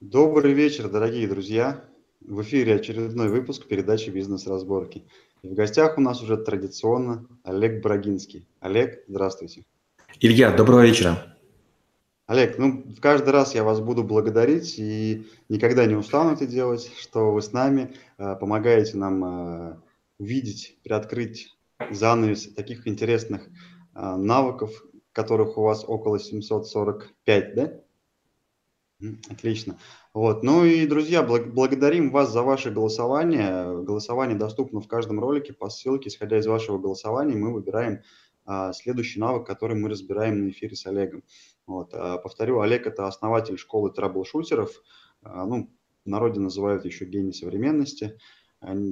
Добрый вечер, дорогие друзья! В эфире очередной выпуск передачи «Бизнес-разборки». И в гостях у нас уже традиционно Олег Брагинский. Олег, здравствуйте. Илья, доброго вечера. Олег, ну, в каждый раз я вас буду благодарить и никогда не устану это делать, что вы с нами, э, помогаете нам э, увидеть, приоткрыть занавес таких интересных э, навыков, которых у вас около 745, да? Отлично. Вот. Ну и, друзья, благ- благодарим вас за ваше голосование. Голосование доступно в каждом ролике по ссылке. Исходя из вашего голосования, мы выбираем а, следующий навык, который мы разбираем на эфире с Олегом. Вот. А, повторю, Олег – это основатель школы трэблшутеров. А, ну, в народе называют еще гений современности.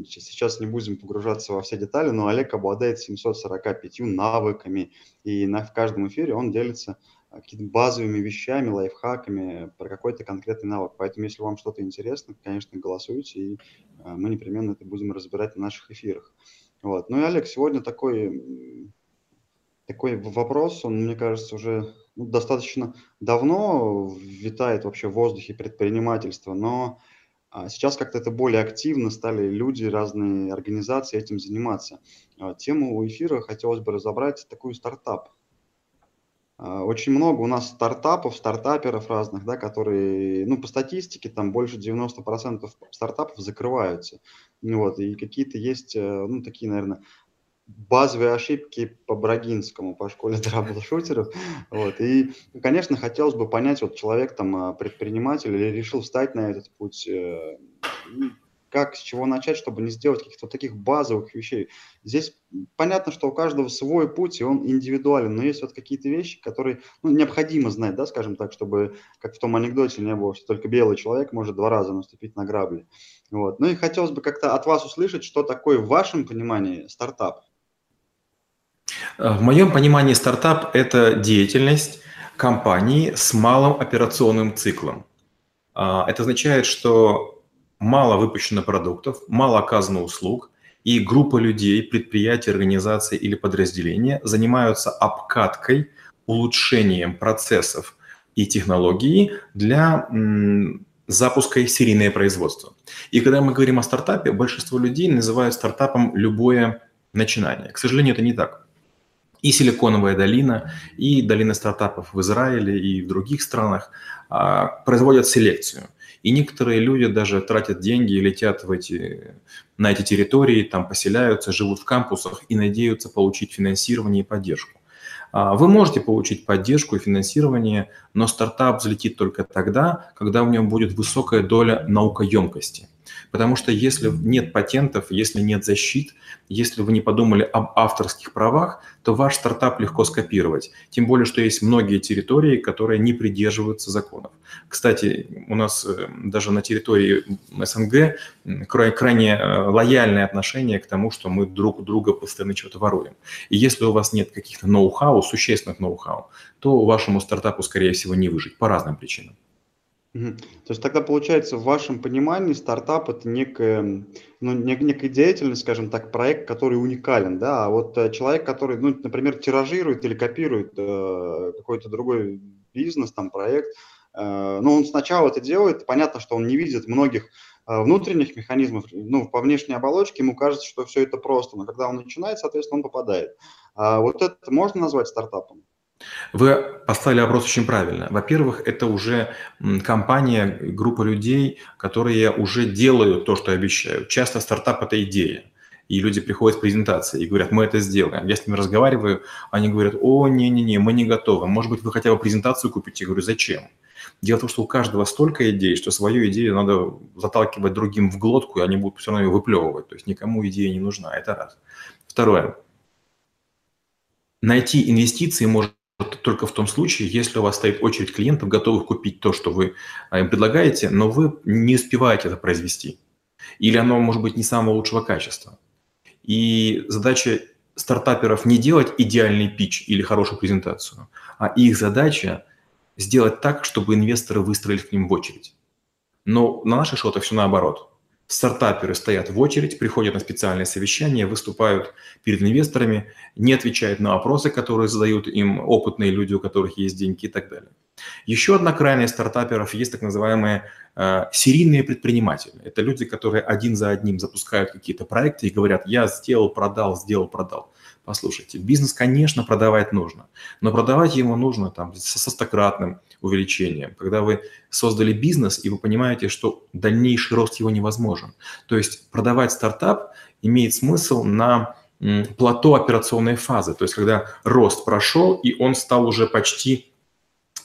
Сейчас не будем погружаться во все детали, но Олег обладает 745 навыками, и на, в каждом эфире он делится какими-то базовыми вещами, лайфхаками про какой-то конкретный навык. Поэтому, если вам что-то интересно, конечно, голосуйте, и а, мы непременно это будем разбирать на наших эфирах. Вот. Ну и, Олег, сегодня такой, такой вопрос, он, мне кажется, уже ну, достаточно давно витает вообще в воздухе предпринимательства, но а, сейчас как-то это более активно стали люди, разные организации этим заниматься. Тему эфира хотелось бы разобрать такую стартап. А, очень много у нас стартапов, стартаперов разных, да, которые, ну, по статистике, там больше 90% стартапов закрываются. Вот, и какие-то есть, э, ну, такие, наверное, базовые ошибки по Брагинскому, по школе траблшутеров. Вот. И, конечно, хотелось бы понять, вот человек там а, предприниматель или решил встать на этот путь, э, как, с чего начать, чтобы не сделать каких-то таких базовых вещей. Здесь понятно, что у каждого свой путь, и он индивидуален, но есть вот какие-то вещи, которые ну, необходимо знать, да, скажем так, чтобы, как в том анекдоте не было, что только белый человек может два раза наступить на грабли. Вот. Ну и хотелось бы как-то от вас услышать, что такое в вашем понимании стартап. В моем понимании стартап – это деятельность компании с малым операционным циклом. А, это означает, что мало выпущено продуктов, мало оказано услуг, и группа людей, предприятия, организации или подразделения занимаются обкаткой, улучшением процессов и технологий для запуска серийное производство. И когда мы говорим о стартапе, большинство людей называют стартапом любое начинание. К сожалению, это не так. И Силиконовая долина, и долина стартапов в Израиле и в других странах а, производят селекцию – и некоторые люди даже тратят деньги и летят в эти, на эти территории, там поселяются, живут в кампусах и надеются получить финансирование и поддержку. А, вы можете получить поддержку и финансирование, но стартап взлетит только тогда, когда в нем будет высокая доля наукоемкости – Потому что если нет патентов, если нет защит, если вы не подумали об авторских правах, то ваш стартап легко скопировать. Тем более, что есть многие территории, которые не придерживаются законов. Кстати, у нас э, даже на территории СНГ крайне э, лояльное отношение к тому, что мы друг у друга постоянно что-то воруем. И если у вас нет каких-то ноу-хау, существенных ноу-хау, то вашему стартапу, скорее всего, не выжить по разным причинам. То есть тогда получается в вашем понимании стартап это некая, ну, некая деятельность, скажем так, проект, который уникален, да, а вот э, человек, который, ну, например, тиражирует или копирует э, какой-то другой бизнес, там, проект, э, ну, он сначала это делает, понятно, что он не видит многих э, внутренних механизмов, ну, по внешней оболочке ему кажется, что все это просто, но когда он начинает, соответственно, он попадает. А вот это можно назвать стартапом? Вы поставили вопрос очень правильно. Во-первых, это уже компания, группа людей, которые уже делают то, что обещают. Часто стартап – это идея. И люди приходят с презентацией и говорят, мы это сделаем. Я с ними разговариваю, они говорят, о, не-не-не, мы не готовы. Может быть, вы хотя бы презентацию купите? Я говорю, зачем? Дело в том, что у каждого столько идей, что свою идею надо заталкивать другим в глотку, и они будут все равно ее выплевывать. То есть никому идея не нужна. Это раз. Второе. Найти инвестиции может только в том случае, если у вас стоит очередь клиентов, готовых купить то, что вы а, им предлагаете, но вы не успеваете это произвести. Или оно может быть не самого лучшего качества. И задача стартаперов не делать идеальный пич или хорошую презентацию, а их задача сделать так, чтобы инвесторы выстроили к ним в очередь. Но на шоу это все наоборот. Стартаперы стоят в очередь, приходят на специальные совещания, выступают перед инвесторами, не отвечают на вопросы, которые задают им опытные люди, у которых есть деньги и так далее. Еще одна крайность стартаперов есть так называемые э, серийные предприниматели. Это люди, которые один за одним запускают какие-то проекты и говорят, я сделал, продал, сделал, продал. Послушайте, бизнес, конечно, продавать нужно, но продавать ему нужно там, со стократным увеличением, когда вы создали бизнес и вы понимаете, что дальнейший рост его невозможен. То есть продавать стартап имеет смысл на плато операционной фазы, то есть когда рост прошел и он стал уже почти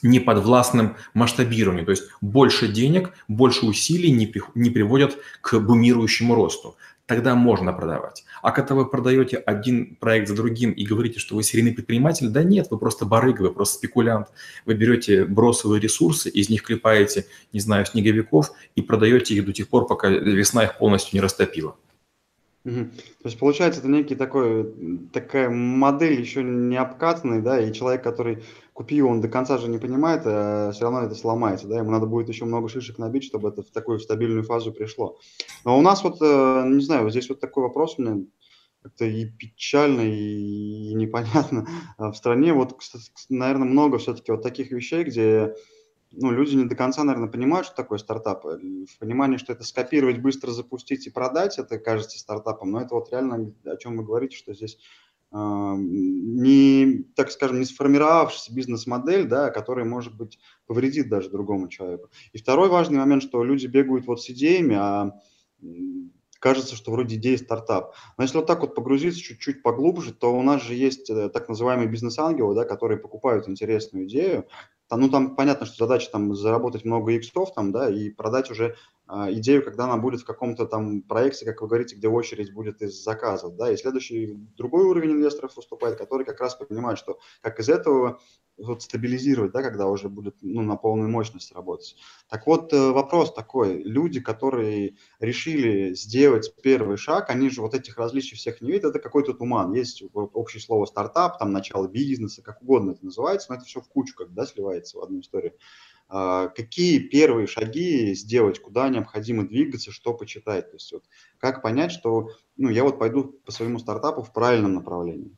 не подвластным масштабированию, то есть больше денег, больше усилий не, не приводят к бумирующему росту. Тогда можно продавать. А когда вы продаете один проект за другим и говорите, что вы серийный предприниматель, да нет, вы просто барыга, вы просто спекулянт. Вы берете бросовые ресурсы, из них клепаете, не знаю, снеговиков и продаете их до тех пор, пока весна их полностью не растопила. То есть получается, это некий такой, такая модель еще не обкатанная, да, и человек, который купил, он до конца же не понимает, а все равно это сломается, да, ему надо будет еще много шишек набить, чтобы это в такую стабильную фазу пришло. Но у нас вот, э, не знаю, здесь вот такой вопрос меня как-то и печально, и непонятно а в стране. Вот, наверное, много все-таки вот таких вещей, где ну, люди не до конца, наверное, понимают, что такое стартап. В понимании, что это скопировать, быстро запустить и продать, это кажется стартапом, но это вот реально, о чем вы говорите, что здесь э, не, так скажем, не сформировавшаяся бизнес-модель, да, которая, может быть, повредит даже другому человеку. И второй важный момент, что люди бегают вот с идеями, а кажется, что вроде идея стартап. Но если вот так вот погрузиться чуть-чуть поглубже, то у нас же есть э, так называемые бизнес-ангелы, да, которые покупают интересную идею, там, ну, там понятно, что задача там заработать много иксов там, да, и продать уже идею, когда она будет в каком-то там проекте, как вы говорите, где очередь будет из заказов, да, и следующий другой уровень инвесторов выступает, который как раз понимает, что как из этого вот стабилизировать, да, когда уже будет ну, на полную мощность работать. Так вот, э, вопрос такой. Люди, которые решили сделать первый шаг, они же вот этих различий всех не видят, это какой-то туман. Есть вот общее слово стартап, там начало бизнеса, как угодно это называется, но это все в кучу как да, сливается в одну историю. А, какие первые шаги сделать, куда необходимо двигаться, что почитать? То есть вот как понять, что ну, я вот пойду по своему стартапу в правильном направлении?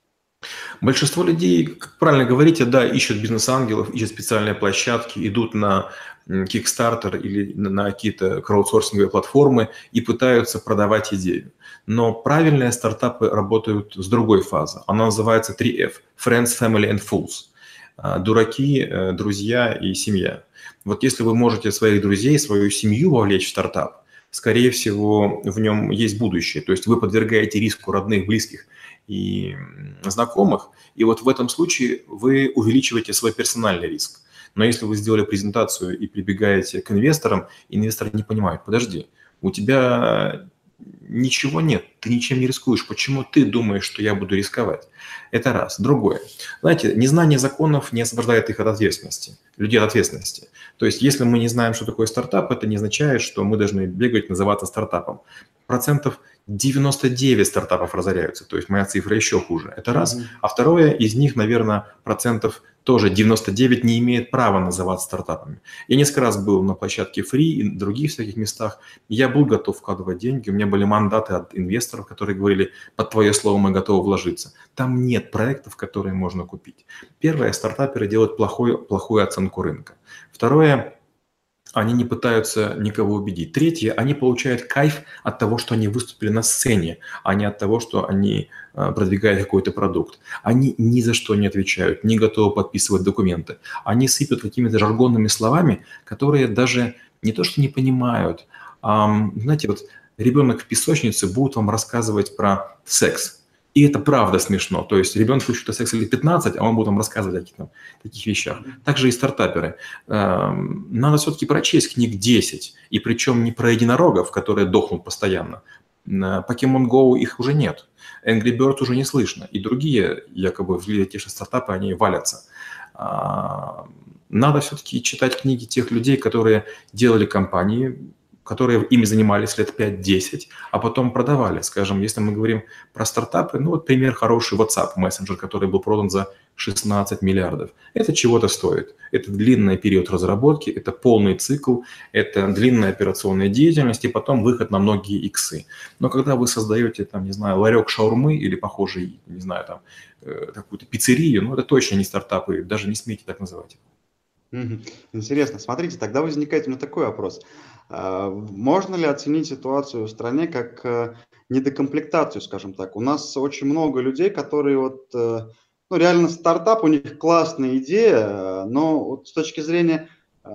Большинство людей, как правильно говорите, да, ищут бизнес-ангелов, ищут специальные площадки, идут на Kickstarter или на какие-то краудсорсинговые платформы и пытаются продавать идею. Но правильные стартапы работают с другой фазы. Она называется 3F – Friends, Family and Fools. А, дураки, э, друзья и семья. Вот если вы можете своих друзей, свою семью вовлечь в стартап, скорее всего, в нем есть будущее. То есть вы подвергаете риску родных, близких и знакомых, и вот в этом случае вы увеличиваете свой персональный риск. Но если вы сделали презентацию и прибегаете к инвесторам, инвесторы не понимают, подожди, у тебя ничего нет, ты ничем не рискуешь. Почему ты думаешь, что я буду рисковать? Это раз. Другое. Знаете, незнание законов не освобождает их от ответственности, людей от ответственности. То есть, если мы не знаем, что такое стартап, это не означает, что мы должны бегать, называться стартапом. Процентов 99 стартапов разоряются, то есть моя цифра еще хуже. Это раз. Mm-hmm. А второе, из них, наверное, процентов тоже 99 не имеет права называться стартапами. Я несколько раз был на площадке Free и других всяких местах. Я был готов вкладывать деньги. У меня были мандаты от инвесторов, которые говорили, под твое слово мы готовы вложиться. Там нет проектов, которые можно купить. Первое, стартаперы делают плохую, плохую оценку рынка. Второе, они не пытаются никого убедить. Третье, они получают кайф от того, что они выступили на сцене, а не от того, что они а, продвигают какой-то продукт. Они ни за что не отвечают, не готовы подписывать документы. Они сыпят какими-то жаргонными словами, которые даже не то что не понимают, а, знаете, вот ребенок в песочнице будет вам рассказывать про секс. И это правда смешно. То есть ребенку еще секс лет 15, а он будет вам рассказывать о каких-то таких вещах. Также и стартаперы. Эм, надо все-таки прочесть книг 10. И причем не про единорогов, которые дохнут постоянно. Pokemon Go их уже нет. Angry Bird уже не слышно. И другие, якобы, те же стартапы, они валятся. А, надо все-таки читать книги тех людей, которые делали компании, которые ими занимались лет 5-10, а потом продавали. Скажем, если мы говорим про стартапы, ну вот пример хороший WhatsApp мессенджер, который был продан за 16 миллиардов. Это чего-то стоит. Это длинный период разработки, это полный цикл, это длинная операционная деятельность и потом выход на многие иксы. Но когда вы создаете, там, не знаю, ларек шаурмы или похожий, не знаю, там, э, какую-то пиццерию, ну это точно не стартапы, даже не смейте так называть. Интересно. Смотрите, тогда возникает у меня такой вопрос. А, можно ли оценить ситуацию в стране как э, недокомплектацию, скажем так? У нас очень много людей, которые вот, э, ну, реально стартап, у них классная идея, но вот с точки зрения э,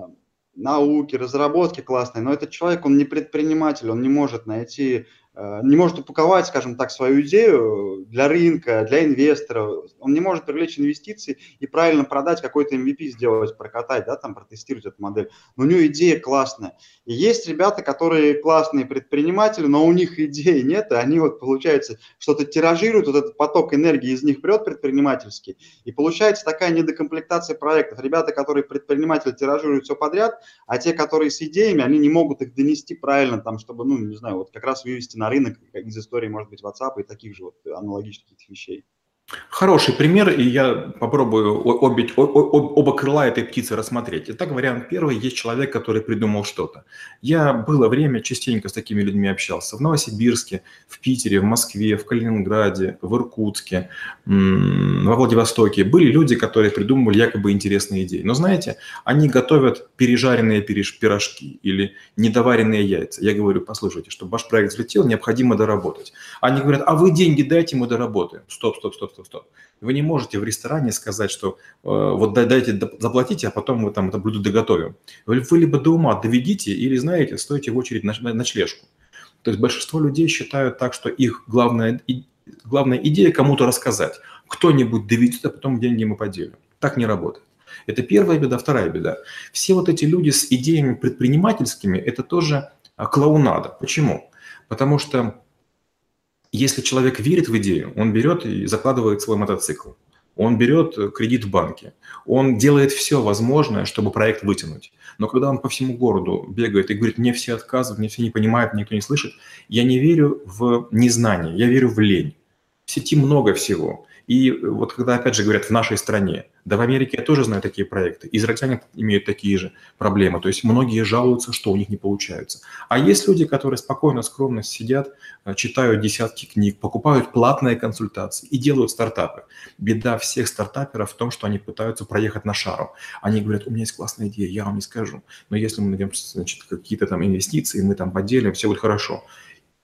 науки, разработки классной, но этот человек, он не предприниматель, он не может найти Э, не может упаковать, скажем так, свою идею для рынка, для инвестора. Он не может привлечь инвестиции и правильно продать какой-то MVP, сделать, прокатать, да, там, протестировать эту модель. Но у него идея классная. И есть ребята, которые классные предприниматели, но у них идеи нет, и они вот, получается, что-то тиражируют, вот этот поток энергии из них прет предпринимательский, и получается такая недокомплектация проектов. Ребята, которые предприниматели тиражируют все подряд, а те, которые с идеями, они не могут их донести правильно, там, чтобы, ну, не знаю, вот как раз вывести на рынок из истории, может быть, WhatsApp и таких же вот аналогичных вещей. Хороший пример, и я попробую обе, оба крыла этой птицы рассмотреть. Итак, вариант первый. Есть человек, который придумал что-то. Я было время частенько с такими людьми общался. В Новосибирске, в Питере, в Москве, в Калининграде, в Иркутске, во Владивостоке. Были люди, которые придумывали якобы интересные идеи. Но знаете, они готовят пережаренные пирожки или недоваренные яйца. Я говорю, послушайте, чтобы ваш проект взлетел, необходимо доработать. Они говорят, а вы деньги дайте, мы доработаем. Стоп, стоп, стоп, стоп стоп, стоп. Вы не можете в ресторане сказать, что э, вот дайте, заплатите, а потом мы там это блюдо доготовим. Вы, либо до ума доведите, или, знаете, стоите в очередь на, на ночлежку. То есть большинство людей считают так, что их главная, и, главная идея кому-то рассказать. Кто-нибудь доведет, а потом деньги мы поделим. Так не работает. Это первая беда. Вторая беда. Все вот эти люди с идеями предпринимательскими – это тоже а, клоунада. Почему? Потому что если человек верит в идею, он берет и закладывает свой мотоцикл. Он берет кредит в банке. Он делает все возможное, чтобы проект вытянуть. Но когда он по всему городу бегает и говорит, мне все отказывают, мне все не понимают, никто не слышит, я не верю в незнание, я верю в лень. В сети много всего. И вот когда, опять же, говорят, в нашей стране, да в Америке я тоже знаю такие проекты, израильтяне имеют такие же проблемы, то есть многие жалуются, что у них не получается. А есть люди, которые спокойно, скромно сидят, э, читают десятки книг, покупают платные консультации и делают стартапы. Беда всех стартаперов в том, что они пытаются проехать на шару. Они говорят, у меня есть классная идея, я вам не скажу, но если мы найдем значит, какие-то там инвестиции, мы там поделим, все будет хорошо.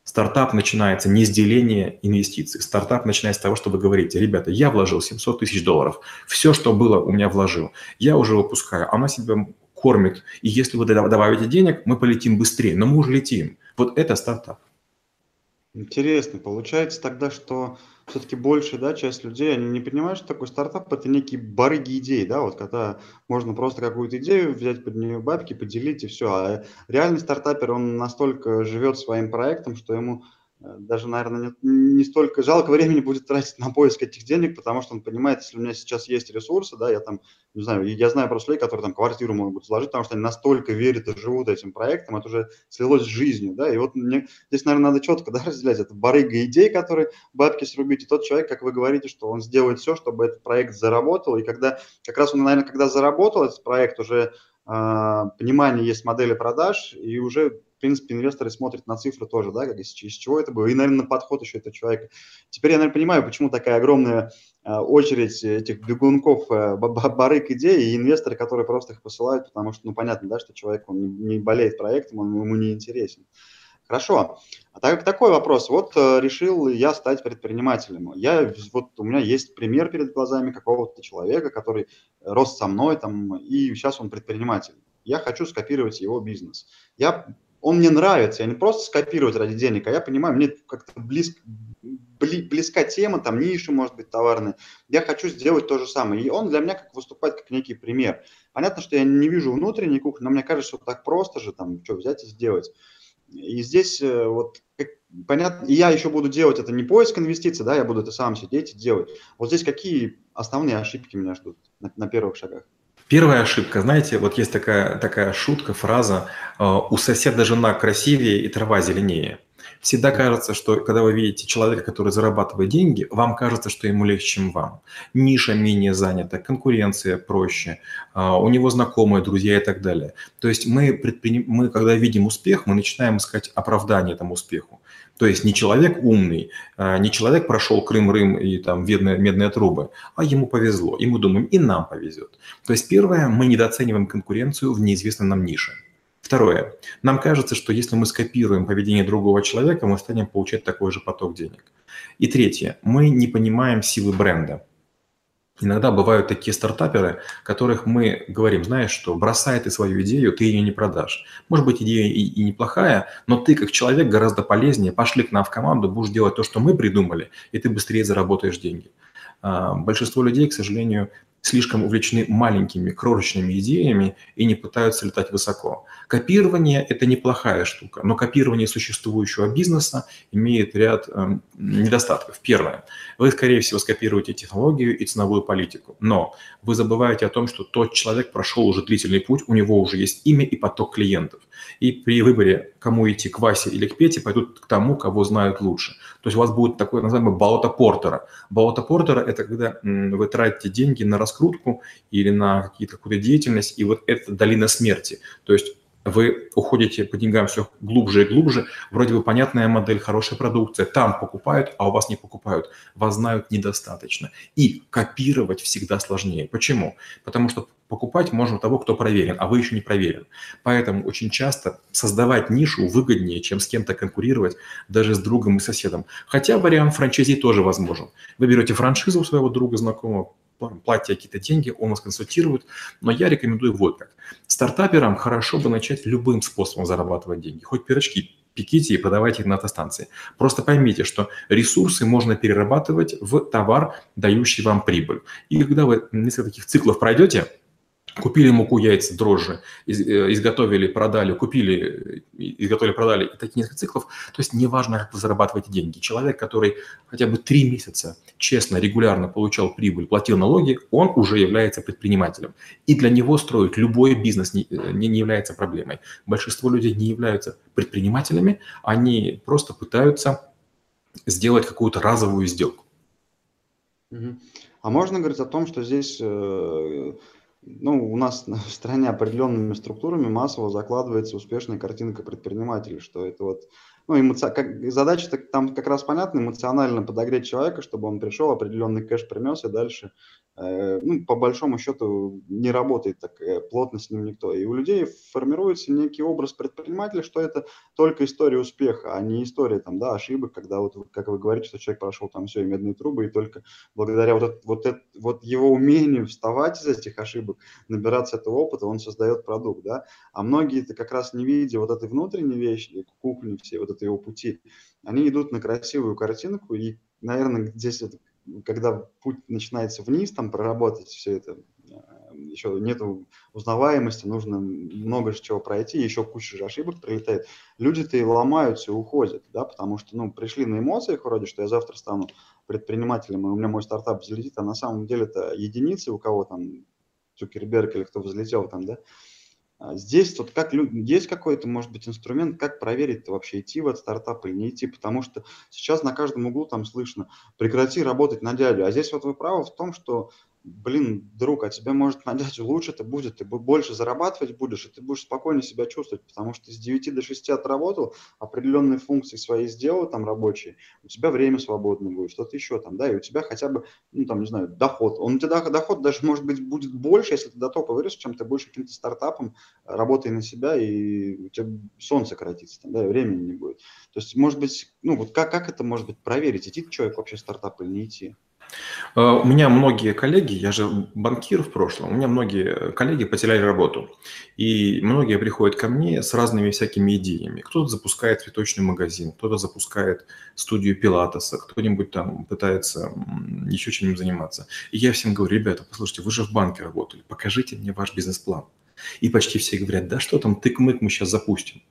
Стартап начинается не с деления инвестиций. Стартап начинается с того, что вы говорите, ребята, я вложил 700 тысяч долларов, все, что было, у меня вложил. Я уже выпускаю, она себя кормит. И если вы добавите денег, мы полетим быстрее. Но мы уже летим. Вот это стартап. Интересно. Получается тогда, что все-таки большая да, часть людей, они не понимают, что такой стартап – это некие барыги идей, да, вот когда можно просто какую-то идею взять под нее бабки, поделить и все. А реальный стартапер, он настолько живет своим проектом, что ему даже, наверное, не, не столько жалко времени будет тратить на поиск этих денег, потому что он понимает, если у меня сейчас есть ресурсы, да, я там, не знаю, я знаю просто людей, которые там квартиру могут сложить, потому что они настолько верят и живут этим проектом, это уже слилось с жизнью, да, и вот мне здесь, наверное, надо четко, да, разделять, это барыга идей, которые бабки срубить, и тот человек, как вы говорите, что он сделает все, чтобы этот проект заработал, и когда, как раз он, наверное, когда заработал этот проект, уже э, понимание есть модели продаж, и уже в принципе, инвесторы смотрят на цифры тоже, да, как из, из чего это было, и, наверное, на подход еще этого человека. Теперь я, наверное, понимаю, почему такая огромная э, очередь этих бегунков, э, барык идей и инвесторы, которые просто их посылают, потому что, ну, понятно, да, что человек, он не болеет проектом, он ему не интересен. Хорошо. А так, такой вопрос. Вот э, решил я стать предпринимателем. Я, вот у меня есть пример перед глазами какого-то человека, который рос со мной, там, и сейчас он предприниматель. Я хочу скопировать его бизнес. Я он мне нравится, я не просто скопировать ради денег, а я понимаю, мне как-то близко, бли, близка тема, там ниши, может быть, товарные. Я хочу сделать то же самое. И он для меня как выступает как некий пример. Понятно, что я не вижу внутренней кухни, но мне кажется, что так просто же, там, что взять и сделать. И здесь э, вот как, понятно, и я еще буду делать это не поиск инвестиций, да, я буду это сам сидеть и делать. Вот здесь какие основные ошибки меня ждут на, на первых шагах? Первая ошибка, знаете, вот есть такая, такая шутка, фраза э, «у соседа жена красивее и трава зеленее». Всегда кажется, что когда вы видите человека, который зарабатывает деньги, вам кажется, что ему легче, чем вам. Ниша менее занята, конкуренция проще, э, у него знакомые, друзья и так далее. То есть мы, предприним... мы, когда видим успех, мы начинаем искать оправдание этому успеху. То есть не человек умный, а, не человек прошел Крым-Рым и там медные, медные трубы, а ему повезло. И мы думаем, и нам повезет. То есть первое, мы недооцениваем конкуренцию в неизвестной нам нише. Второе. Нам кажется, что если мы скопируем поведение другого человека, мы станем получать такой же поток денег. И третье. Мы не понимаем силы бренда. Иногда бывают такие стартаперы, которых мы говорим, знаешь что, бросай ты свою идею, ты ее не продашь. Может быть, идея и, и неплохая, но ты как человек гораздо полезнее, пошли к нам в команду, будешь делать то, что мы придумали, и ты быстрее заработаешь деньги. А, большинство людей, к сожалению, слишком увлечены маленькими крошечными идеями и не пытаются летать высоко. Копирование – это неплохая штука, но копирование существующего бизнеса имеет ряд э, недостатков. Первое. Вы, скорее всего, скопируете технологию и ценовую политику, но вы забываете о том, что тот человек прошел уже длительный путь, у него уже есть имя и поток клиентов. И при выборе, кому идти, к Васе или к Пете, пойдут к тому, кого знают лучше. То есть у вас будет такое называемое болото Портера. Болото Портера – это когда вы тратите деньги на раскрутку или на какую-то деятельность, и вот это долина смерти. То есть вы уходите по деньгам все глубже и глубже, вроде бы понятная модель, хорошая продукция, там покупают, а у вас не покупают, вас знают недостаточно. И копировать всегда сложнее. Почему? Потому что покупать можно того, кто проверен, а вы еще не проверен. Поэтому очень часто создавать нишу выгоднее, чем с кем-то конкурировать, даже с другом и соседом. Хотя вариант франчайзи тоже возможен. Вы берете франшизу своего друга, знакомого, платите какие-то деньги, он вас консультирует. Но я рекомендую вот как. Стартаперам хорошо бы начать любым способом зарабатывать деньги. Хоть пирожки пеките и продавайте их на автостанции. Просто поймите, что ресурсы можно перерабатывать в товар, дающий вам прибыль. И когда вы несколько таких циклов пройдете, купили муку, яйца, дрожжи, э, изготовили, продали, купили, изготовили, продали, и такие несколько циклов. То есть неважно, как вы зарабатываете деньги. Человек, который хотя бы три месяца честно, регулярно получал прибыль, платил налоги, он уже является предпринимателем. И для него строить любой бизнес не, э, не, не является проблемой. Большинство людей не являются предпринимателями, они просто пытаются сделать какую-то разовую сделку. А можно говорить о том, что здесь э, ну, у нас в стране определенными структурами массово закладывается успешная картинка предпринимателей, что это вот ну, эмоци... как, задача там как раз понятна, эмоционально подогреть человека, чтобы он пришел, определенный кэш принес, и дальше, э, ну, по большому счету, не работает так э, плотно с ним никто. И у людей формируется некий образ предпринимателя, что это только история успеха, а не история там, да, ошибок, когда вот, как вы говорите, что человек прошел там все, и медные трубы, и только благодаря вот, это, вот, это, вот его умению вставать из этих ошибок, набираться этого опыта, он создает продукт, да. А многие это как раз не видя вот этой внутренней вещи, кухни все, вот это его пути, они идут на красивую картинку, и, наверное, здесь, это, когда путь начинается вниз, там проработать все это, э, еще нет узнаваемости, нужно много чего пройти, еще куча же ошибок прилетает. Люди-то и ломаются и уходят, да, потому что, ну, пришли на эмоциях вроде, что я завтра стану предпринимателем, и у меня мой стартап взлетит, а на самом деле это единицы, у кого там Цукерберг или кто взлетел там, да, здесь вот как есть какой-то, может быть, инструмент, как проверить вообще, идти в этот стартап или не идти, потому что сейчас на каждом углу там слышно, прекрати работать на дядю. А здесь вот вы правы в том, что блин, друг, а тебе может на лучше это будет, ты больше зарабатывать будешь, и ты будешь спокойнее себя чувствовать, потому что с 9 до 6 отработал, определенные функции свои сделал там рабочие, у тебя время свободное будет, что-то еще там, да, и у тебя хотя бы, ну там, не знаю, доход. Он у тебя доход даже, может быть, будет больше, если ты до топа вырос, чем ты больше каким-то стартапом, работай на себя, и у тебя сон сократится, там, да, и времени не будет. То есть, может быть, ну вот как, как это может быть проверить, идти человек вообще стартап или не идти? Э, у меня многие коллеги, я же банкир в прошлом, у меня многие коллеги потеряли работу. И многие приходят ко мне с разными всякими идеями. Кто-то запускает цветочный магазин, кто-то запускает студию пилатеса, кто-нибудь там пытается еще чем-нибудь заниматься. И я всем говорю, ребята, послушайте, вы же в банке работали, покажите мне ваш бизнес-план. И почти все говорят, да что там, тык-мык мы сейчас запустим.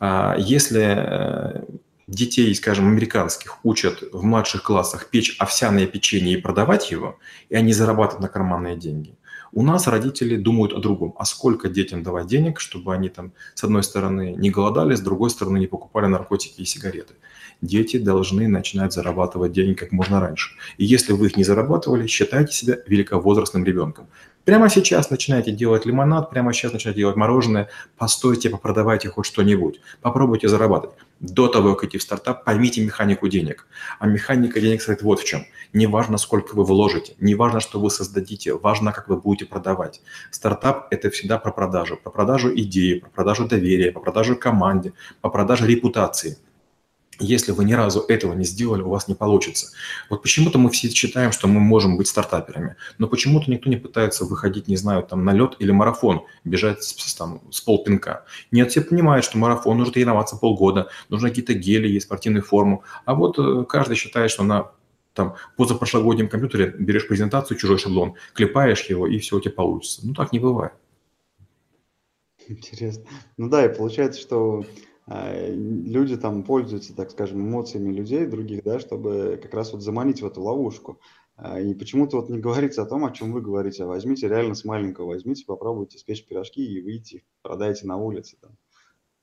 А если э, детей, скажем, американских учат в младших классах печь овсяное печенье и продавать его, и они зарабатывают на карманные деньги. У нас родители думают о другом. А сколько детям давать денег, чтобы они там, с одной стороны, не голодали, с другой стороны, не покупали наркотики и сигареты. Дети должны начинать зарабатывать деньги как можно раньше. И если вы их не зарабатывали, считайте себя великовозрастным ребенком. Прямо сейчас начинайте делать лимонад, прямо сейчас начинайте делать мороженое, постойте, попродавайте хоть что-нибудь, попробуйте зарабатывать. До того, как идти в стартап, поймите механику денег. А механика денег состоит вот в чем. Не важно, сколько вы вложите, не важно, что вы создадите, важно, как вы будете продавать. Стартап – это всегда про продажу, про продажу идеи, про продажу доверия, про продажу команде, про продажу репутации – если вы ни разу этого не сделали, у вас не получится. Вот почему-то мы все считаем, что мы можем быть стартаперами, но почему-то никто не пытается выходить, не знаю, там на лед или марафон, бежать с, там, с полпинка. Нет, все понимают, что марафон нужно тренироваться полгода, нужно какие-то гели, есть спортивную форму. А вот э, каждый считает, что на там позапрошлогоднем компьютере берешь презентацию, чужой шаблон, клепаешь его, и все у тебя получится. Ну, так не бывает. Интересно. Ну да, и получается, что люди там пользуются, так скажем, эмоциями людей других, да, чтобы как раз вот заманить в эту ловушку. А, и почему-то вот не говорится о том, о чем вы говорите, а возьмите реально с маленького, возьмите, попробуйте спечь пирожки и выйти, продайте на улице. Там.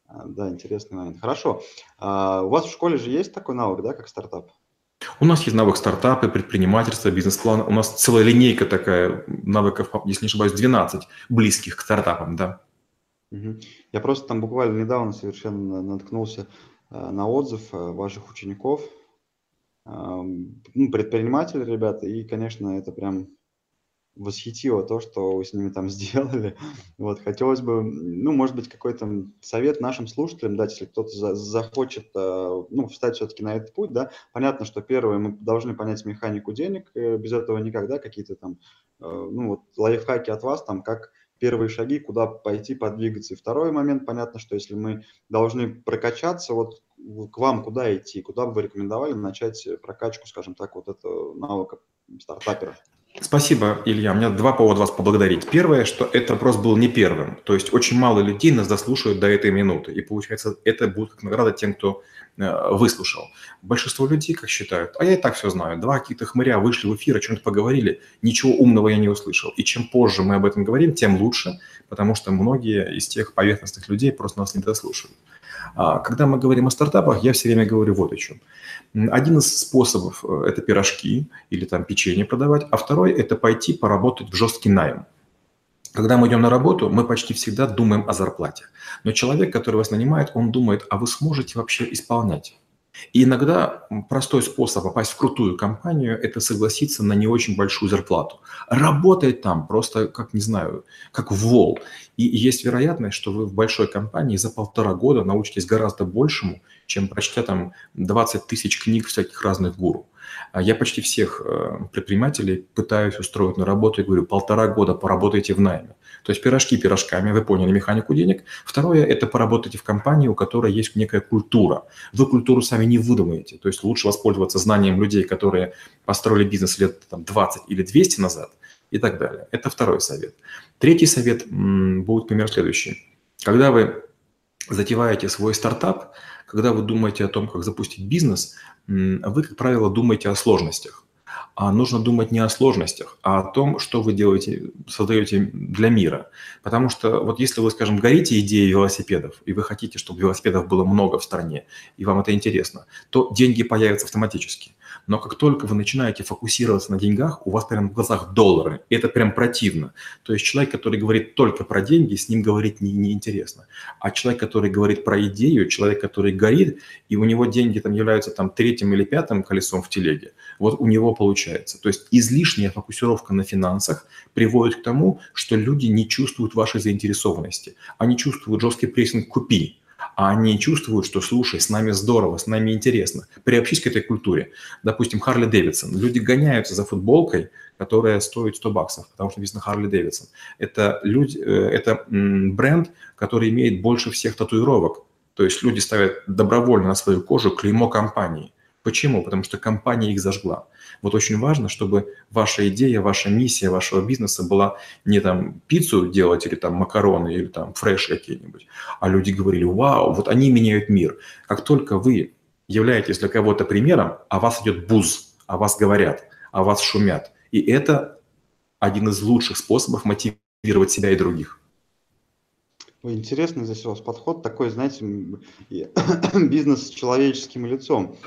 А, да, интересный момент. Хорошо. У вас в школе же есть такой навык, да, как стартап? У нас есть навык стартапы, предпринимательство, бизнес-план. У нас целая линейка такая навыков, если не ошибаюсь, 12 близких к стартапам, да. Я просто там буквально недавно совершенно наткнулся э, на отзыв э, ваших учеников, ну, предприниматели ребята, и, конечно, это прям восхитило то, что вы с ними там сделали. Вот, хотелось бы, ну, может быть, какой-то совет нашим слушателям дать, если кто-то за- захочет, э, ну, встать все-таки на этот путь, да. Понятно, что первое, мы должны понять механику денег, без этого никогда какие-то там, ну, вот лайфхаки от вас, там, как первые шаги, куда пойти, подвигаться. И второй момент, понятно, что если мы должны прокачаться, вот к вам куда идти, куда бы вы рекомендовали начать прокачку, скажем так, вот этого навыка стартапера? Спасибо, Илья. У меня два повода вас поблагодарить. Первое, что этот вопрос был не первым. То есть очень мало людей нас дослушают до этой минуты. И получается, это будет как награда тем, кто э, выслушал. Большинство людей как считают, а я и так все знаю. Два каких-то хмыря вышли в эфир, о чем-то поговорили, ничего умного я не услышал. И чем позже мы об этом говорим, тем лучше, потому что многие из тех поверхностных людей просто нас не дослушают. А, когда мы говорим о стартапах, я все время говорю вот о чем. Один из способов э, – это пирожки или там печенье продавать, а второй – это пойти поработать в жесткий найм. Когда мы идем на работу, мы почти всегда думаем о зарплате. Но человек, который вас нанимает, он думает, а вы сможете вообще исполнять и иногда простой способ попасть в крутую компанию – это согласиться на не очень большую зарплату. Работать там просто, как не знаю, как вол. И есть вероятность, что вы в большой компании за полтора года научитесь гораздо большему, чем прочтя там 20 тысяч книг всяких разных гуру. А я почти всех э, предпринимателей пытаюсь устроить на работу и говорю, полтора года поработайте в найме. То есть пирожки пирожками, вы поняли механику денег. Второе – это поработайте в компании, у которой есть некая культура. Вы культуру сами не выдумаете. То есть лучше воспользоваться знанием людей, которые построили бизнес лет там, 20 или 200 назад и так далее. Это второй совет. Третий совет будет, например, следующий. Когда вы затеваете свой стартап, когда вы думаете о том, как запустить бизнес, вы, как правило, думаете о сложностях а нужно думать не о сложностях, а о том, что вы делаете, создаете для мира. Потому что вот если вы, скажем, горите идеей велосипедов, и вы хотите, чтобы велосипедов было много в стране, и вам это интересно, то деньги появятся автоматически. Но как только вы начинаете фокусироваться на деньгах, у вас прямо в глазах доллары. И это прям противно. То есть человек, который говорит только про деньги, с ним говорить не, неинтересно. А человек, который говорит про идею, человек, который горит, и у него деньги там являются там третьим или пятым колесом в телеге, вот у него получается. То есть излишняя фокусировка на финансах приводит к тому, что люди не чувствуют вашей заинтересованности. Они чувствуют жесткий прессинг «купи», а они чувствуют, что слушай, с нами здорово, с нами интересно. Приобщись к этой культуре. Допустим, Харли Дэвидсон. Люди гоняются за футболкой, которая стоит 100 баксов, потому что написано Харли Дэвидсон. Это, люди, э, это бренд, который имеет больше всех татуировок. То есть люди ставят добровольно на свою кожу клеймо компании. Почему? Потому что компания их зажгла. Вот очень важно, чтобы ваша идея, ваша миссия вашего бизнеса была не там пиццу делать или там макароны или там фреш какие-нибудь, а люди говорили, вау, вот они меняют мир. Как только вы являетесь для кого-то примером, о вас идет буз, о вас говорят, о вас шумят. И это один из лучших способов мотивировать себя и других. Интересный здесь у вас подход, такой, знаете, бизнес с человеческим лицом.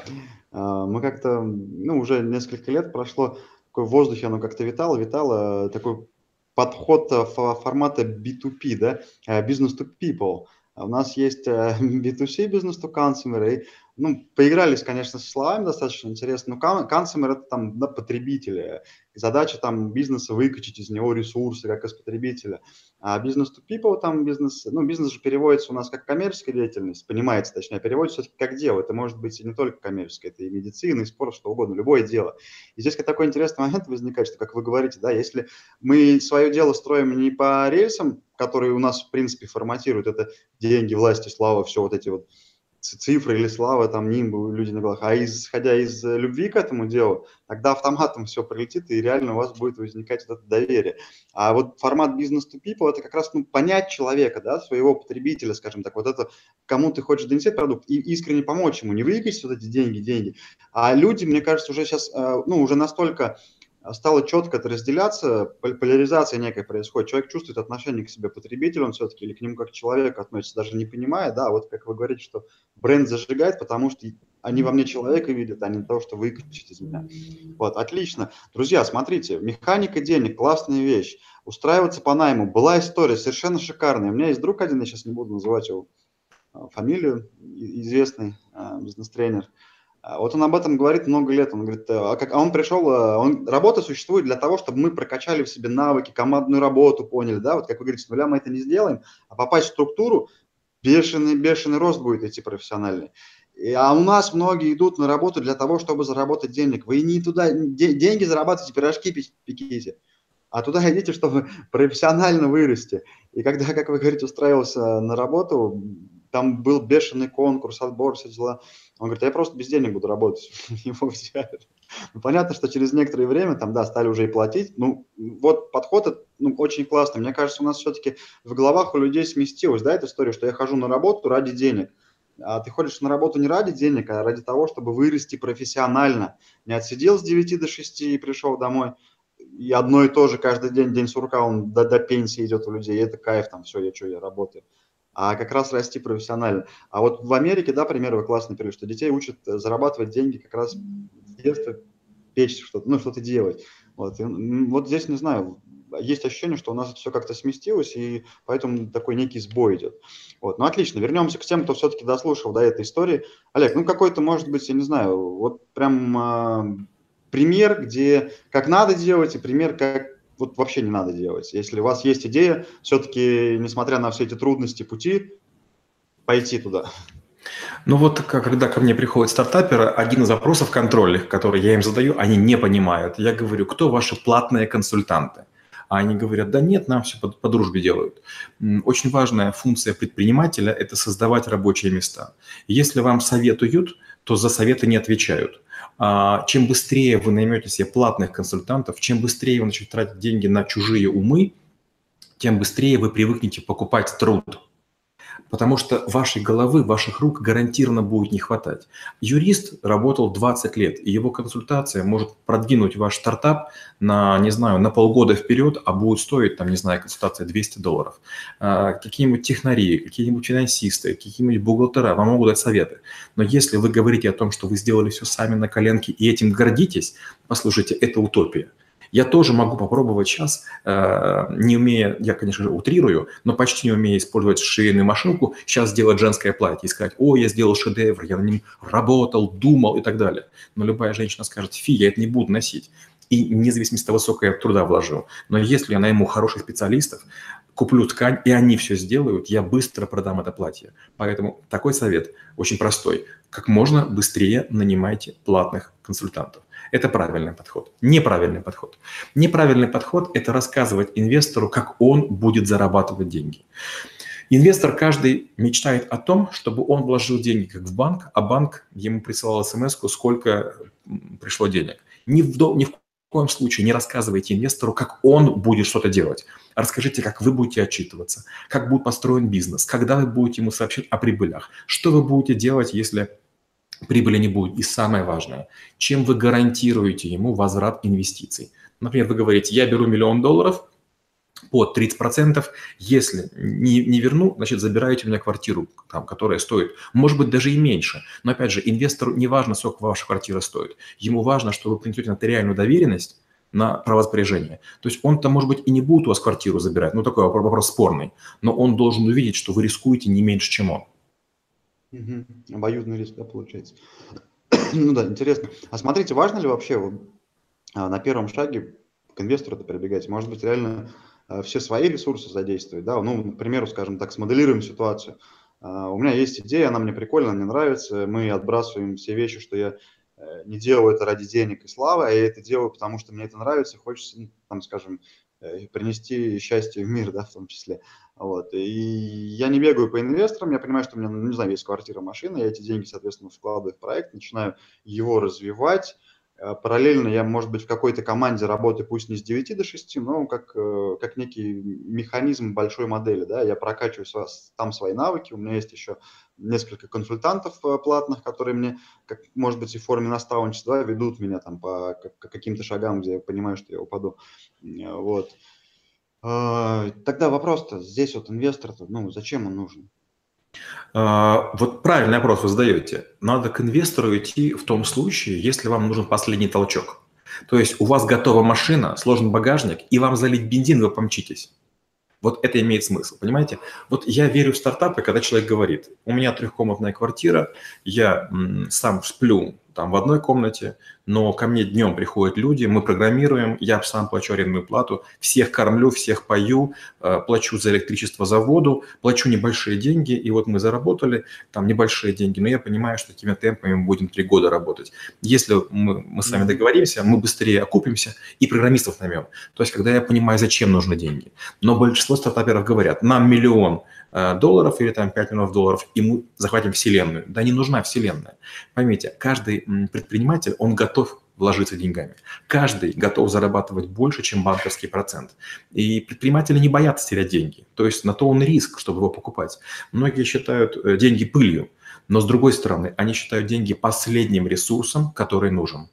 А, мы как-то, ну, уже несколько лет прошло, такое в воздухе оно как-то витало, витало, такой подход формата B2P, да, business to people. У нас есть B2C, business to consumer, и ну, поигрались, конечно, со словами достаточно интересно, но консумер – это там да, потребители. Задача там бизнеса выкачать из него ресурсы, как из потребителя. А бизнес to people, там бизнес, ну, бизнес же переводится у нас как коммерческая деятельность, понимается, точнее, переводится все-таки как дело. Это может быть и не только коммерческое, это и медицина, и спорт, что угодно, любое дело. И здесь такой интересный момент возникает, что, как вы говорите, да, если мы свое дело строим не по рельсам, которые у нас, в принципе, форматируют, это деньги, власти, слава, все вот эти вот цифры или слава, там, нимбы люди на глазах, а исходя из э, любви к этому делу, тогда автоматом все прилетит, и реально у вас будет возникать это доверие. А вот формат бизнес to people – это как раз ну, понять человека, да, своего потребителя, скажем так, вот это, кому ты хочешь донести продукт, и искренне помочь ему, не выкачать вот эти деньги, деньги. А люди, мне кажется, уже сейчас, э, ну, уже настолько стало четко это разделяться, поляризация некая происходит. Человек чувствует отношение к себе потребителю, он все-таки или к нему как к человеку относится, даже не понимая, да, вот как вы говорите, что бренд зажигает, потому что они во мне человека видят, а не то, что выключить из меня. Вот, отлично. Друзья, смотрите, механика денег, классная вещь. Устраиваться по найму. Была история совершенно шикарная. У меня есть друг один, я сейчас не буду называть его а, фамилию, известный а, бизнес-тренер. А вот он об этом говорит много лет. Он говорит, а, как, а он пришел, а, он, работа существует для того, чтобы мы прокачали в себе навыки, командную работу, поняли, да, вот как вы говорите, с нуля мы это не сделаем, а попасть в структуру, бешеный, бешеный рост будет идти профессиональный. И, а у нас многие идут на работу для того, чтобы заработать денег. Вы не туда, де, деньги зарабатываете, пирожки пеките, а туда идите, чтобы профессионально вырасти. И когда, как вы говорите, устраивался на работу, там был бешеный конкурс, отбор, все дела. Он говорит, я просто без денег буду работать. Его взяли. Ну, понятно, что через некоторое время там, да, стали уже и платить. Ну, вот подход ну, очень классный. Мне кажется, у нас все-таки в головах у людей сместилась, да, эта история, что я хожу на работу ради денег. А ты ходишь на работу не ради денег, а ради того, чтобы вырасти профессионально. Не отсидел с 9 до 6 и пришел домой. И одно и то же каждый день, день сурка, он до, до пенсии идет у людей. И это кайф, там, все, я что, я работаю а как раз расти профессионально. А вот в Америке, да, пример вы классно привели, что детей учат э, зарабатывать деньги как раз с детства, печь что-то, ну, что-то делать. Вот, и, вот здесь, не знаю, есть ощущение, что у нас это все как-то сместилось, и поэтому такой некий сбой идет. Вот, ну, отлично, вернемся к тем, кто все-таки дослушал до этой истории. Олег, ну, какой-то, может быть, я не знаю, вот прям э, пример, где как надо делать, и пример, как вот вообще не надо делать. Если у вас есть идея, все-таки, несмотря на все эти трудности пути, пойти туда. Ну вот, когда ко мне приходят стартаперы, один из вопросов контрольных, который я им задаю, они не понимают. Я говорю, кто ваши платные консультанты? А они говорят, да нет, нам все по, по дружбе делают. Очень важная функция предпринимателя – это создавать рабочие места. Если вам советуют, то за советы не отвечают. А, чем быстрее вы наймете себе платных консультантов, чем быстрее вы начнете тратить деньги на чужие умы, тем быстрее вы привыкнете покупать труд потому что вашей головы, ваших рук гарантированно будет не хватать. Юрист работал 20 лет, и его консультация может продвинуть ваш стартап на, не знаю, на полгода вперед, а будет стоить, там, не знаю, консультация 200 долларов. А, какие-нибудь технари, какие-нибудь финансисты, какие-нибудь бухгалтера вам могут дать советы. Но если вы говорите о том, что вы сделали все сами на коленке и этим гордитесь, послушайте, это утопия. Я тоже могу попробовать сейчас, э, не умея, я, конечно же, утрирую, но почти не умея использовать швейную машинку, сейчас сделать женское платье и сказать, о, я сделал шедевр, я на нем работал, думал и так далее. Но любая женщина скажет, фи, я это не буду носить. И независимо от того, сколько я труда вложил. Но если я найму хороших специалистов, куплю ткань, и они все сделают, я быстро продам это платье. Поэтому такой совет очень простой. Как можно быстрее нанимайте платных консультантов. Это правильный подход. Неправильный подход. Неправильный подход – это рассказывать инвестору, как он будет зарабатывать деньги. Инвестор каждый мечтает о том, чтобы он вложил деньги как в банк, а банк ему присылал смс сколько пришло денег. Ни в, ни в коем случае не рассказывайте инвестору, как он будет что-то делать. Расскажите, как вы будете отчитываться, как будет построен бизнес, когда вы будете ему сообщать о прибылях, что вы будете делать, если прибыли не будет. И самое важное, чем вы гарантируете ему возврат инвестиций. Например, вы говорите, я беру миллион долларов под 30%, если не, не верну, значит, забираете у меня квартиру, там, которая стоит, может быть, даже и меньше. Но, опять же, инвестору не важно, сколько ваша квартира стоит. Ему важно, что вы принесете нотариальную доверенность, на право распоряжения. То есть он-то, может быть, и не будет у вас квартиру забирать, ну такой вопрос спорный, но он должен увидеть, что вы рискуете не меньше, чем он. Угу. Обоюдный риск, да, получается. ну да, интересно. А смотрите, важно ли вообще а, на первом шаге к инвестору прибегать? Может быть, реально а, все свои ресурсы задействовать, да? Ну, к примеру, скажем так, смоделируем ситуацию. А, у меня есть идея, она мне прикольно, мне нравится, мы отбрасываем все вещи, что я э, не делаю это ради денег и славы, а я это делаю, потому что мне это нравится, хочется, ну, там, скажем, принести счастье в мир, да, в том числе. Вот. И я не бегаю по инвесторам, я понимаю, что у меня, ну, не знаю, есть квартира, машина, я эти деньги, соответственно, вкладываю в проект, начинаю его развивать, Э, параллельно я, может быть, в какой-то команде работаю, пусть не с 9 до 6, но как, э, как некий механизм большой модели. Да? Я прокачиваю там свои навыки, у меня есть еще несколько консультантов э, платных, которые мне, как, может быть, и в форме наставничества ведут меня там по каким-то шагам, где я понимаю, что я упаду. Вот. Тогда вопрос-то здесь вот инвестор-то, ну, зачем он нужен? А, вот правильный вопрос вы задаете. Надо к инвестору идти в том случае, если вам нужен последний толчок. То есть у вас готова машина, сложен багажник, и вам залить бензин, вы помчитесь. Вот это имеет смысл, понимаете? Вот я верю в стартапы, когда человек говорит, у меня трехкомнатная квартира, я сам сплю там в одной комнате, но ко мне днем приходят люди, мы программируем, я сам плачу арендную плату, всех кормлю, всех пою, э, плачу за электричество за воду, плачу небольшие деньги, и вот мы заработали там небольшие деньги, но я понимаю, что такими темпами мы будем три года работать. Если мы, мы с вами договоримся, мы быстрее окупимся и программистов наймем. То есть, когда я понимаю, зачем нужны деньги. Но большинство стартаперов говорят, нам миллион долларов или там 5 миллионов долларов, и мы захватим вселенную. Да не нужна вселенная. Поймите, каждый предприниматель, он готов вложиться деньгами. Каждый готов зарабатывать больше, чем банковский процент. И предприниматели не боятся терять деньги. То есть на то он риск, чтобы его покупать. Многие считают э, деньги пылью, но с другой стороны, они считают деньги последним ресурсом, который нужен.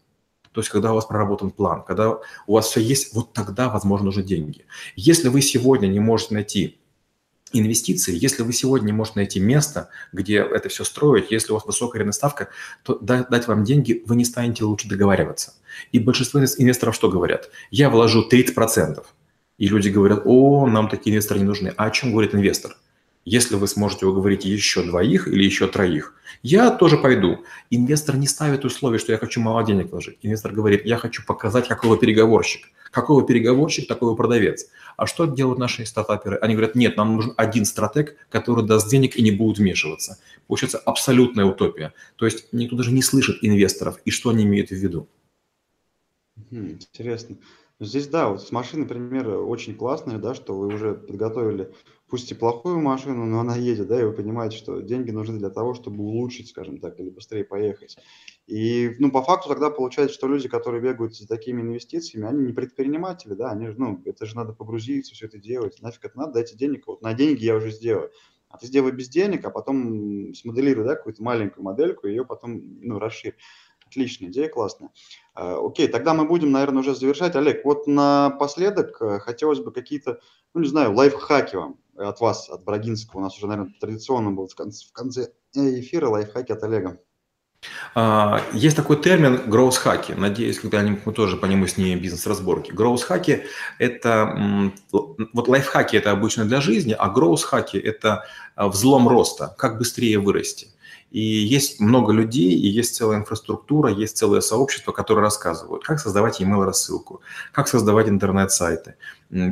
То есть, когда у вас проработан план, когда у вас все есть, вот тогда, возможно, нужны деньги. Если вы сегодня не можете найти инвестиции, если вы сегодня можете найти место, где это все строить, если у вас высокая арендная ставка, то дать вам деньги вы не станете лучше договариваться. И большинство инвесторов что говорят? Я вложу 30%. И люди говорят, о, нам такие инвесторы не нужны. А о чем говорит инвестор? Если вы сможете уговорить еще двоих или еще троих, я тоже пойду. Инвестор не ставит условия, что я хочу мало денег вложить. Инвестор говорит, я хочу показать, какой вы переговорщик. Какой вы переговорщик, такой вы продавец. А что делают наши стартаперы? Они говорят, нет, нам нужен один стратег, который даст денег и не будет вмешиваться. Получается абсолютная утопия. То есть никто даже не слышит инвесторов и что они имеют в виду. Интересно. Здесь, да, вот с машиной пример очень классный, да, что вы уже подготовили пусть и плохую машину, но она едет, да, и вы понимаете, что деньги нужны для того, чтобы улучшить, скажем так, или быстрее поехать. И, ну, по факту тогда получается, что люди, которые бегают за такими инвестициями, они не предприниматели, да, они, ну, это же надо погрузиться, все это делать, нафиг это надо, дайте денег, вот на деньги я уже сделаю. А ты сделай без денег, а потом смоделируй, да, какую-то маленькую модельку, и ее потом, ну, расширь. Отличная идея, классная. А, окей, тогда мы будем, наверное, уже завершать. Олег, вот напоследок э, хотелось бы какие-то, ну, не знаю, лайфхаки вам от вас, от Брагинского. У нас уже, наверное, традиционно будет в конце, в конце эфира лайфхаки от Олега. А, есть такой термин growth-хаки. Надеюсь, когда-нибудь мы тоже по нему снимем бизнес-разборки. Growth-хаки – это… Вот лайфхаки – это обычно для жизни, а growth-хаки – это а, взлом роста, как быстрее вырасти. И есть много людей, и есть целая инфраструктура, есть целое сообщество, которые рассказывают, как создавать email рассылку, как создавать интернет-сайты,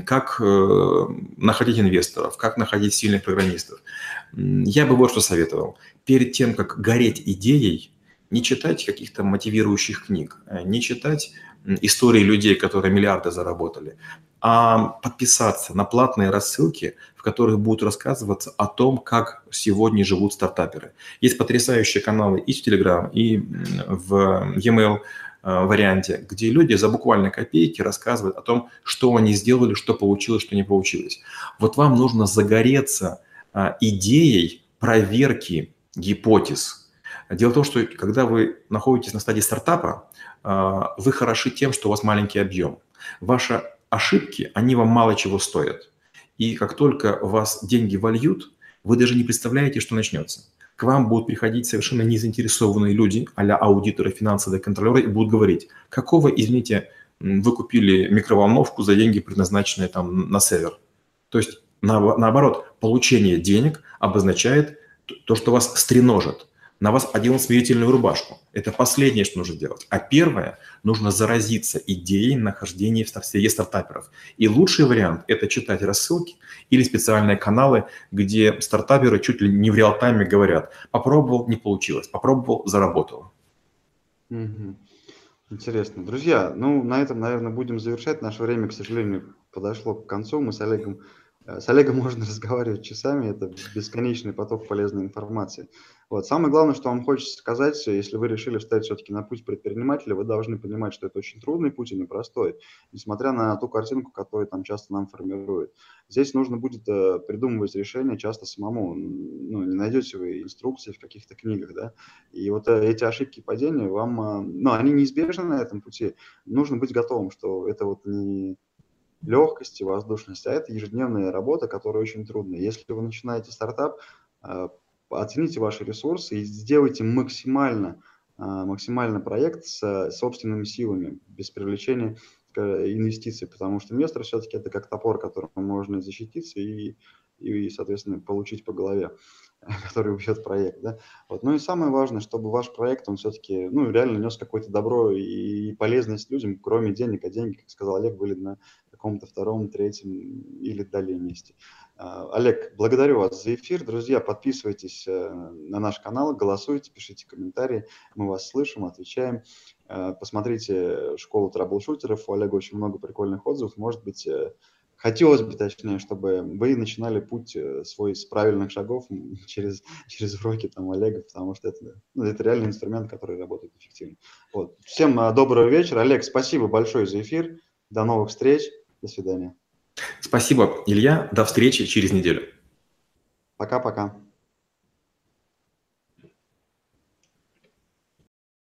как э, находить инвесторов, как находить сильных программистов. Я бы вот что советовал. Перед тем, как гореть идеей, не читать каких-то мотивирующих книг, э, не читать истории людей, которые миллиарды заработали, а подписаться на платные рассылки, которых будут рассказываться о том, как сегодня живут стартаперы. Есть потрясающие каналы и в Telegram, и в e-mail э, варианте, где люди за буквально копейки рассказывают о том, что они сделали, что получилось, что не получилось. Вот вам нужно загореться э, идеей проверки гипотез. Дело в том, что когда вы находитесь на стадии стартапа, э, вы хороши тем, что у вас маленький объем. Ваша ошибки, они вам мало чего стоят. И как только вас деньги вольют, вы даже не представляете, что начнется. К вам будут приходить совершенно незаинтересованные люди, а аудиторы, финансовые контролеры, и будут говорить, какого, извините, вы купили микроволновку за деньги, предназначенные там на сервер. То есть, на, наоборот, получение денег обозначает то, что вас стреножит. На вас одел смирительную рубашку. Это последнее, что нужно делать. А первое, нужно заразиться идеей нахождения в среде стартаперов. И лучший вариант – это читать рассылки или специальные каналы, где стартаперы чуть ли не в реал-тайме говорят «попробовал, не получилось, попробовал, заработал». Интересно. Друзья, ну на этом, наверное, будем завершать. Наше время, к сожалению, подошло к концу. Мы с Олегом с Олегом можно разговаривать часами, это бесконечный поток полезной информации. Вот. Самое главное, что вам хочется сказать, если вы решили встать все-таки на путь предпринимателя, вы должны понимать, что это очень трудный путь и непростой, несмотря на ту картинку, которую там часто нам формируют. Здесь нужно будет э, придумывать решения часто самому. Ну, не найдете вы инструкции в каких-то книгах, да, и вот э, эти ошибки падения вам, э, ну, они неизбежны на этом пути. Нужно быть готовым, что это вот не легкости, воздушности, а это ежедневная работа, которая очень трудная. Если вы начинаете стартап, э, оцените ваши ресурсы и сделайте максимально, э, максимально проект с собственными силами, без привлечения инвестиций, потому что инвестор все-таки это как топор, которым можно защититься и, и, соответственно, получить по голове. который убьет проект, да. Вот. Ну и самое важное, чтобы ваш проект, он все-таки, ну, реально нес какое-то добро и полезность людям, кроме денег, а деньги, как сказал Олег, были на каком-то втором, третьем или далее месте. А, Олег, благодарю вас за эфир. Друзья, подписывайтесь э, на наш канал, голосуйте, пишите комментарии. Мы вас слышим, отвечаем. Э, посмотрите школу трэблшутеров. У Олега очень много прикольных отзывов. Может быть, э, Хотелось бы, точнее, чтобы вы начинали путь э, свой с правильных шагов через, через уроки там, Олега, потому что это, ну, это реальный инструмент, который работает эффективно. Вот. Всем э, доброго вечера. Олег, спасибо большое за эфир. До новых встреч. До свидания. Спасибо, Илья. До встречи через неделю. Пока-пока.